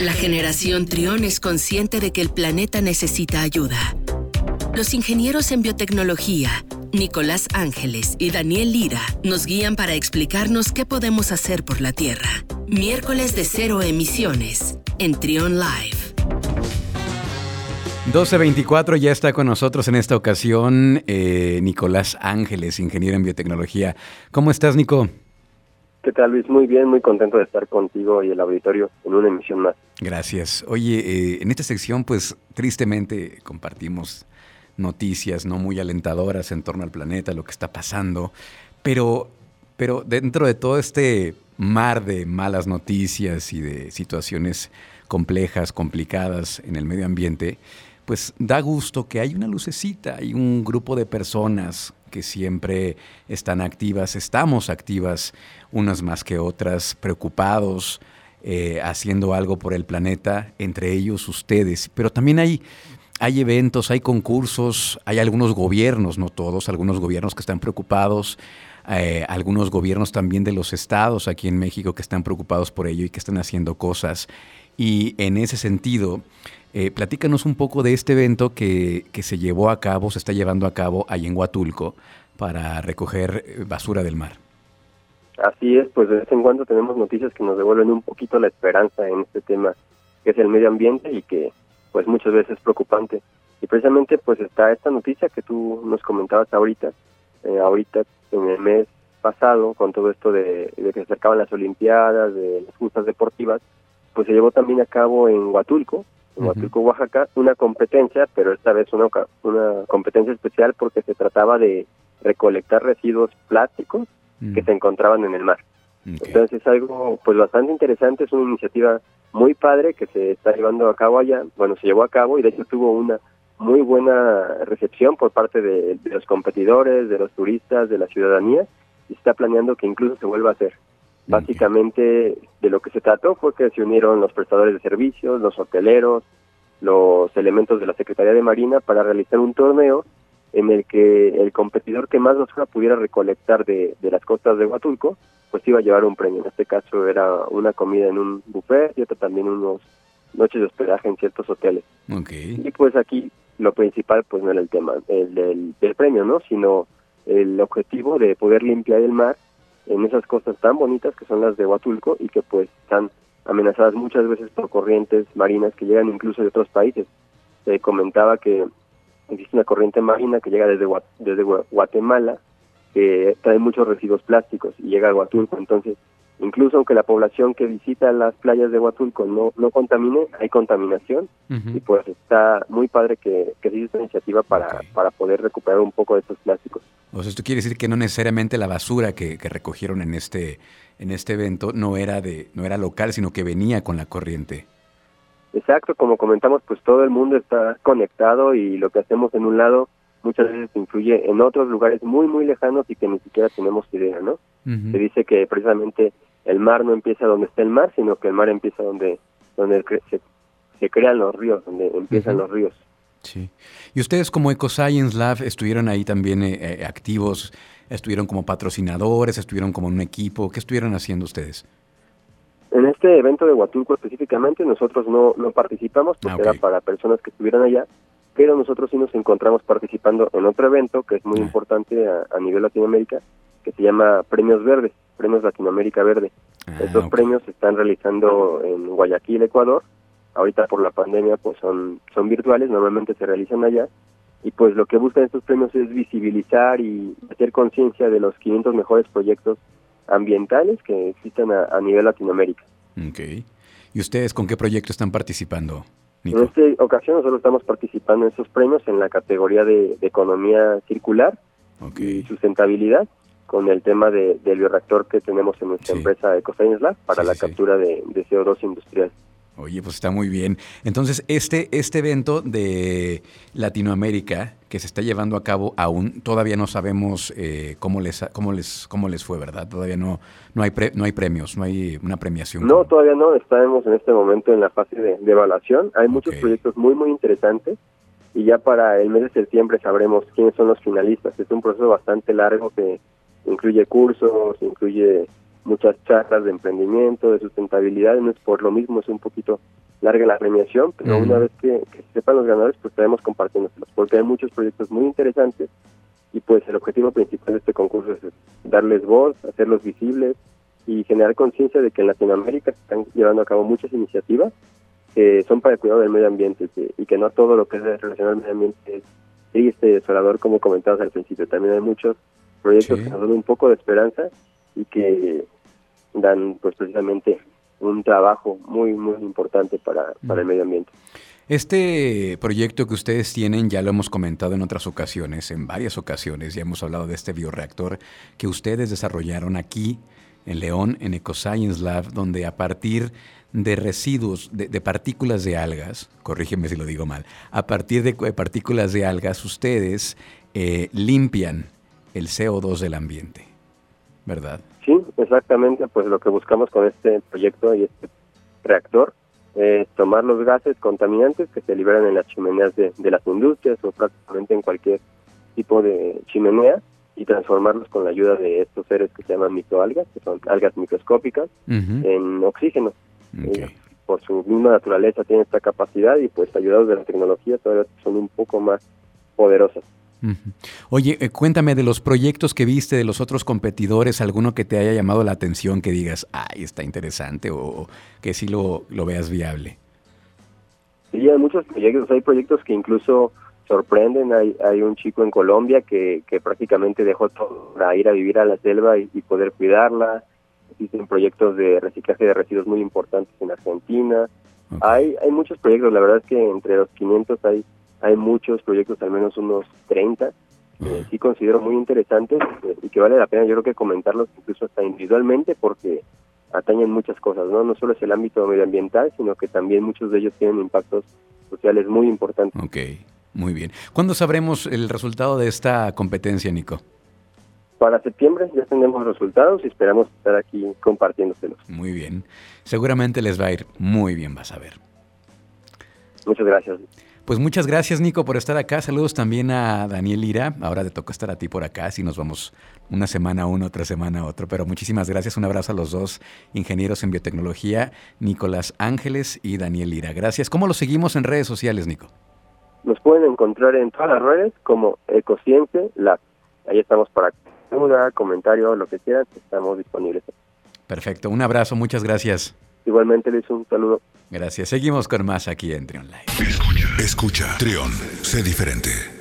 La generación Trión es consciente de que el planeta necesita ayuda. Los ingenieros en biotecnología, Nicolás Ángeles y Daniel Lira, nos guían para explicarnos qué podemos hacer por la Tierra. Miércoles de cero emisiones en Trión Live. 1224 ya está con nosotros en esta ocasión eh, Nicolás Ángeles, ingeniero en biotecnología. ¿Cómo estás, Nico? ¿Qué tal, Luis? Muy bien, muy contento de estar contigo y el auditorio en una emisión más. Gracias. Oye, eh, en esta sección, pues tristemente compartimos noticias no muy alentadoras en torno al planeta, lo que está pasando, pero, pero dentro de todo este mar de malas noticias y de situaciones complejas, complicadas en el medio ambiente, pues da gusto que hay una lucecita, hay un grupo de personas que siempre están activas, estamos activas, unas más que otras, preocupados, eh, haciendo algo por el planeta, entre ellos ustedes. Pero también hay, hay eventos, hay concursos, hay algunos gobiernos, no todos, algunos gobiernos que están preocupados, eh, algunos gobiernos también de los estados aquí en México que están preocupados por ello y que están haciendo cosas. Y en ese sentido, eh, platícanos un poco de este evento que, que, se llevó a cabo, se está llevando a cabo ahí en Huatulco para recoger eh, basura del mar. Así es, pues de vez en cuando tenemos noticias que nos devuelven un poquito la esperanza en este tema que es el medio ambiente y que pues muchas veces es preocupante. Y precisamente pues está esta noticia que tú nos comentabas ahorita, eh, ahorita en el mes pasado con todo esto de, de, que se acercaban las Olimpiadas, de las justas deportivas, pues se llevó también a cabo en Huatulco, en Huatulco, Oaxaca, una competencia, pero esta vez una, una competencia especial porque se trataba de recolectar residuos plásticos que se encontraban en el mar. Entonces es algo pues bastante interesante, es una iniciativa muy padre que se está llevando a cabo allá, bueno, se llevó a cabo y de hecho tuvo una muy buena recepción por parte de, de los competidores, de los turistas, de la ciudadanía y se está planeando que incluso se vuelva a hacer. Básicamente de lo que se trató fue que se unieron los prestadores de servicios, los hoteleros, los elementos de la Secretaría de Marina para realizar un torneo en el que el competidor que más basura pudiera recolectar de, de las costas de Huatulco, pues iba a llevar un premio. En este caso era una comida en un buffet y otra también unos noches de hospedaje en ciertos hoteles. Y pues aquí lo principal pues no era el tema el del, del premio, ¿no? Sino el objetivo de poder limpiar el mar en esas costas tan bonitas que son las de Huatulco y que pues están amenazadas muchas veces por corrientes marinas que llegan incluso de otros países. Se comentaba que existe una corriente marina que llega desde, desde Guatemala que trae muchos residuos plásticos y llega a Huatulco, entonces incluso aunque la población que visita las playas de Huatulco no, no contamine, hay contaminación y pues está muy padre que, que se hizo esta iniciativa para, okay. para poder recuperar un poco de estos plásticos. O sea, esto quiere decir que no necesariamente la basura que, que, recogieron en este, en este evento no era, de, no era local, sino que venía con la corriente. Exacto, como comentamos, pues todo el mundo está conectado y lo que hacemos en un lado muchas veces influye en otros lugares muy, muy lejanos y que ni siquiera tenemos idea, ¿no? Uh -huh. Se dice que precisamente el mar no empieza donde está el mar, sino que el mar empieza donde, donde se, se crean los ríos, donde empiezan uh -huh. los ríos. Sí. Y ustedes como EcoScience Lab estuvieron ahí también eh, eh, activos, estuvieron como patrocinadores, estuvieron como un equipo, ¿qué estuvieron haciendo ustedes? En este evento de Huatulco específicamente nosotros no, no participamos porque ah, okay. era para personas que estuvieran allá, pero nosotros sí nos encontramos participando en otro evento que es muy ah. importante a, a, nivel Latinoamérica, que se llama Premios Verdes, Premios Latinoamérica Verde. Ah, Estos okay. premios se están realizando en Guayaquil, Ecuador, ahorita por la pandemia pues son, son virtuales, normalmente se realizan allá, y pues lo que buscan estos premios es visibilizar y hacer conciencia de los 500 mejores proyectos ambientales que existen a, a, nivel Latinoamérica. Okay. ¿Y ustedes con qué proyecto están participando? Nico? En esta ocasión nosotros estamos participando en estos premios en la categoría de, de economía circular okay. y sustentabilidad con el tema de, del bioreactor que tenemos en nuestra sí. empresa EcoScience Lab para sí, la sí. captura de, de CO2 industrial. Oye, pues está muy bien. Entonces, este, este evento de Latinoamérica que se está llevando a cabo aún, todavía no sabemos eh, cómo les cómo les cómo les fue, ¿verdad? Todavía no no hay pre, no hay premios, no hay una premiación. No, todavía no. Estamos en este momento en la fase de, de evaluación. Hay muchos proyectos muy muy interesantes y ya para el mes de septiembre sabremos quiénes son los finalistas. Es un proceso bastante largo que incluye cursos, incluye muchas charlas de emprendimiento, de sustentabilidad, no es por lo mismo, es un poquito larga la premiación, pero una vez que, sepan los ganadores, pues estaremos compartiéndoselos, porque hay muchos proyectos muy interesantes y pues el objetivo principal de este concurso es darles voz, hacerlos visibles y generar conciencia de que en Latinoamérica se están llevando a cabo muchas iniciativas que son para el cuidado del medio ambiente y que no todo lo que es relacionado al medio ambiente es triste, desolador, como comentabas al principio. También hay muchos proyectos que nos dan un poco de esperanza y que dan pues precisamente un trabajo muy, muy importante para, para el medio ambiente. Este proyecto que ustedes tienen, ya lo hemos comentado en otras ocasiones, en varias ocasiones, ya hemos hablado de este bioreactor que ustedes desarrollaron aquí en León, en EcoScience Lab, donde a partir de residuos, de, partículas de algas, corrígeme si lo digo mal, a partir de partículas de algas ustedes eh, limpian el CO2 del ambiente, ¿verdad? Sí, exactamente, pues lo que buscamos con este proyecto y este reactor es tomar los gases contaminantes que se liberan en las chimeneas de, las industrias o prácticamente en cualquier tipo de chimenea y transformarlos con la ayuda de estos seres que se llaman microalgas, que son algas microscópicas, en oxígeno. por su misma naturaleza tienen esta capacidad y pues ayudados de la tecnología todavía son un poco más poderosas. Oye, eh, cuéntame de los proyectos que viste de los otros competidores, alguno que te haya llamado la atención, que digas, ay, está interesante o, que sí lo, lo veas viable. Sí, hay muchos proyectos, hay proyectos que incluso sorprenden. Hay, hay un chico en Colombia que, que prácticamente dejó todo para ir a vivir a la selva y, poder cuidarla. Existen proyectos de reciclaje de residuos muy importantes en Argentina. Hay, hay muchos proyectos, la verdad es que entre los 500 hay hay muchos proyectos, al menos unos 30, que sí considero muy interesantes eh, y que vale la pena yo creo que comentarlos incluso hasta individualmente porque atañen muchas cosas, ¿no? No solo es el ámbito medioambiental, sino que también muchos de ellos tienen impactos sociales muy importantes. Ok, muy bien. ¿Cuándo sabremos el resultado de esta competencia, Nico? Para septiembre ya tenemos resultados y esperamos estar aquí compartiéndoselos. Muy bien. Seguramente les va a ir muy bien, vas a ver. Muchas gracias. Pues muchas gracias, Nico, por estar acá. Saludos también a Daniel Lira. Ahora te toca estar a ti por acá, si nos vamos una semana uno, otra semana otro. Pero muchísimas gracias. Un abrazo a los dos ingenieros en biotecnología, Nicolás Ángeles y Daniel Lira. Gracias. ¿Cómo lo seguimos en redes sociales, Nico? Nos pueden encontrar en todas las redes como Ecociente Lab. Ahí estamos para duda, comentario, lo que quieran, estamos disponibles. Perfecto. Un abrazo. Muchas gracias. Igualmente les un saludo. Gracias. Seguimos con más aquí en Trion Live. Escucha, escucha. Trion, sé diferente.